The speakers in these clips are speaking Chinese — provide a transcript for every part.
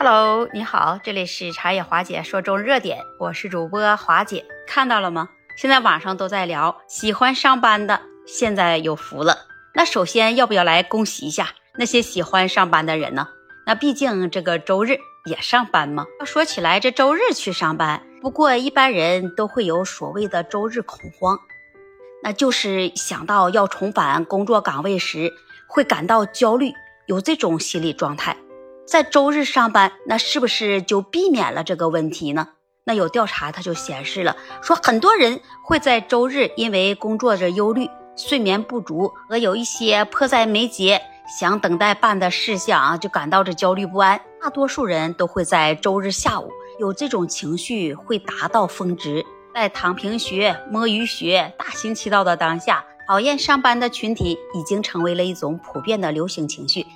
Hello，你好，这里是茶叶华姐说中热点，我是主播华姐。看到了吗？现在网上都在聊，喜欢上班的现在有福了。那首先要不要来恭喜一下那些喜欢上班的人呢？那毕竟这个周日也上班嘛。说起来，这周日去上班，不过一般人都会有所谓的周日恐慌，那就是想到要重返工作岗位时会感到焦虑，有这种心理状态。在周日上班，那是不是就避免了这个问题呢？那有调查，它就显示了，说很多人会在周日因为工作着忧虑、睡眠不足和有一些迫在眉睫想等待办的事项啊，就感到着焦虑不安。大多数人都会在周日下午有这种情绪，会达到峰值。在躺平学、摸鱼学大行其道的当下，讨厌上班的群体已经成为了一种普遍的流行情绪。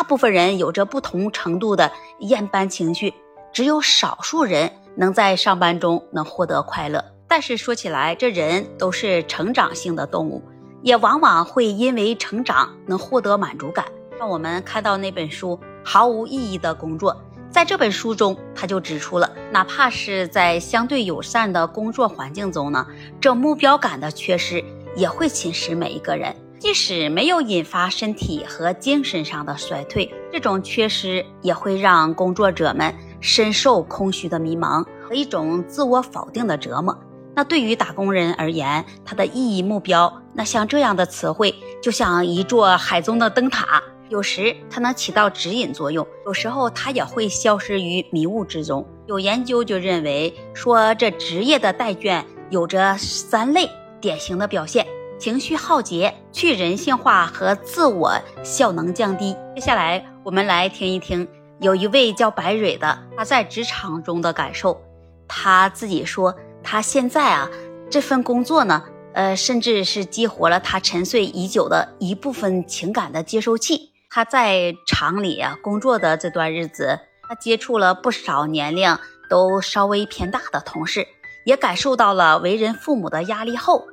大部分人有着不同程度的厌班情绪，只有少数人能在上班中能获得快乐。但是说起来，这人都是成长性的动物，也往往会因为成长能获得满足感。让我们看到那本书《毫无意义的工作》，在这本书中，他就指出了，哪怕是在相对友善的工作环境中呢，这目标感的缺失也会侵蚀每一个人。即使没有引发身体和精神上的衰退，这种缺失也会让工作者们深受空虚的迷茫和一种自我否定的折磨。那对于打工人而言，他的意义目标，那像这样的词汇，就像一座海中的灯塔，有时它能起到指引作用，有时候它也会消失于迷雾之中。有研究就认为说，这职业的代卷有着三类典型的表现。情绪耗竭、去人性化和自我效能降低。接下来，我们来听一听有一位叫白蕊的，他在职场中的感受。他自己说，他现在啊，这份工作呢，呃，甚至是激活了他沉睡已久的一部分情感的接收器。他在厂里啊工作的这段日子，他接触了不少年龄都稍微偏大的同事，也感受到了为人父母的压力后。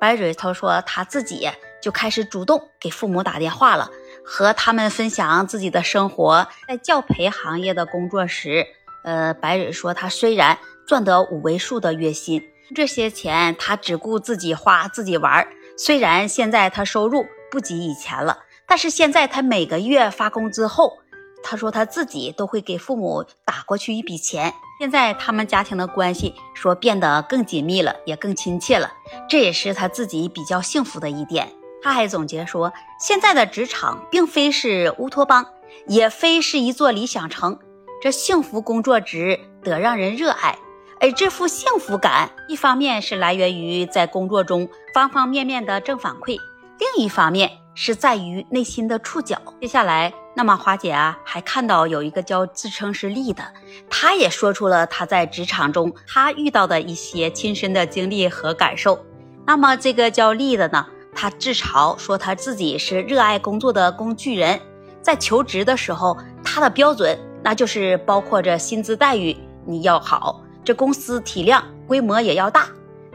白蕊她说她自己就开始主动给父母打电话了，和他们分享自己的生活。在教培行业的工作时，呃，白蕊说他虽然赚得五位数的月薪，这些钱他只顾自己花自己玩。虽然现在他收入不及以前了，但是现在他每个月发工资后。他说他自己都会给父母打过去一笔钱，现在他们家庭的关系说变得更紧密了，也更亲切了，这也是他自己比较幸福的一点。他还总结说，现在的职场并非是乌托邦，也非是一座理想城，这幸福工作值得让人热爱，而这副幸福感，一方面是来源于在工作中方方面面的正反馈，另一方面是在于内心的触角。接下来。那么华姐啊，还看到有一个叫自称是丽的，她也说出了她在职场中她遇到的一些亲身的经历和感受。那么这个叫丽的呢，她自嘲说她自己是热爱工作的工具人，在求职的时候，她的标准那就是包括着薪资待遇你要好，这公司体量规模也要大。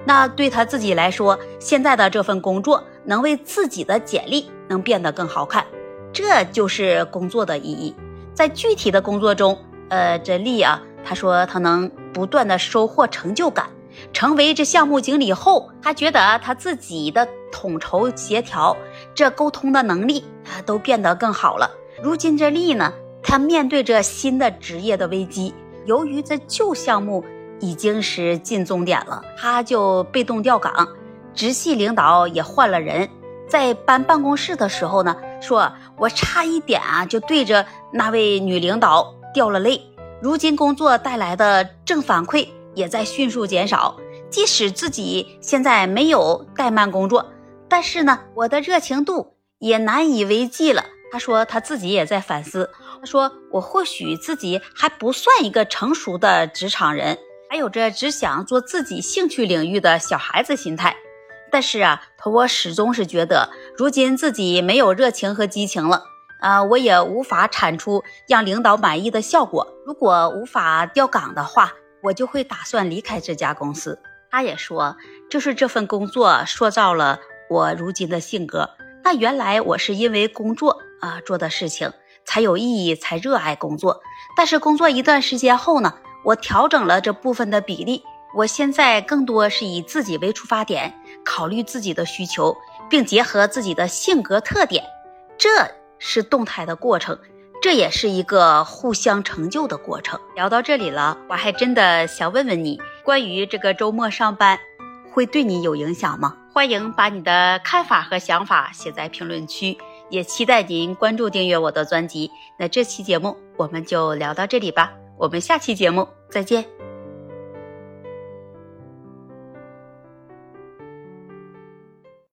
那对她自己来说，现在的这份工作能为自己的简历能变得更好看。这就是工作的意义，在具体的工作中，呃，这丽啊，他说他能不断的收获成就感。成为这项目经理后，他觉得他自己的统筹协调、这沟通的能力啊，都变得更好了。如今这丽呢，他面对着新的职业的危机，由于这旧项目已经是近终点了，他就被动调岗，直系领导也换了人。在搬办公室的时候呢，说我差一点啊就对着那位女领导掉了泪。如今工作带来的正反馈也在迅速减少，即使自己现在没有怠慢工作，但是呢，我的热情度也难以为继了。他说他自己也在反思，他说我或许自己还不算一个成熟的职场人，还有着只想做自己兴趣领域的小孩子心态。但是啊，可我始终是觉得，如今自己没有热情和激情了，啊，我也无法产出让领导满意的效果。如果无法调岗的话，我就会打算离开这家公司。他也说，就是这份工作塑造了我如今的性格。那原来我是因为工作啊做的事情，才有意义，才热爱工作。但是工作一段时间后呢，我调整了这部分的比例。我现在更多是以自己为出发点，考虑自己的需求，并结合自己的性格特点。这是动态的过程，这也是一个互相成就的过程。聊到这里了，我还真的想问问你，关于这个周末上班，会对你有影响吗？欢迎把你的看法和想法写在评论区，也期待您关注订阅我的专辑。那这期节目我们就聊到这里吧，我们下期节目再见。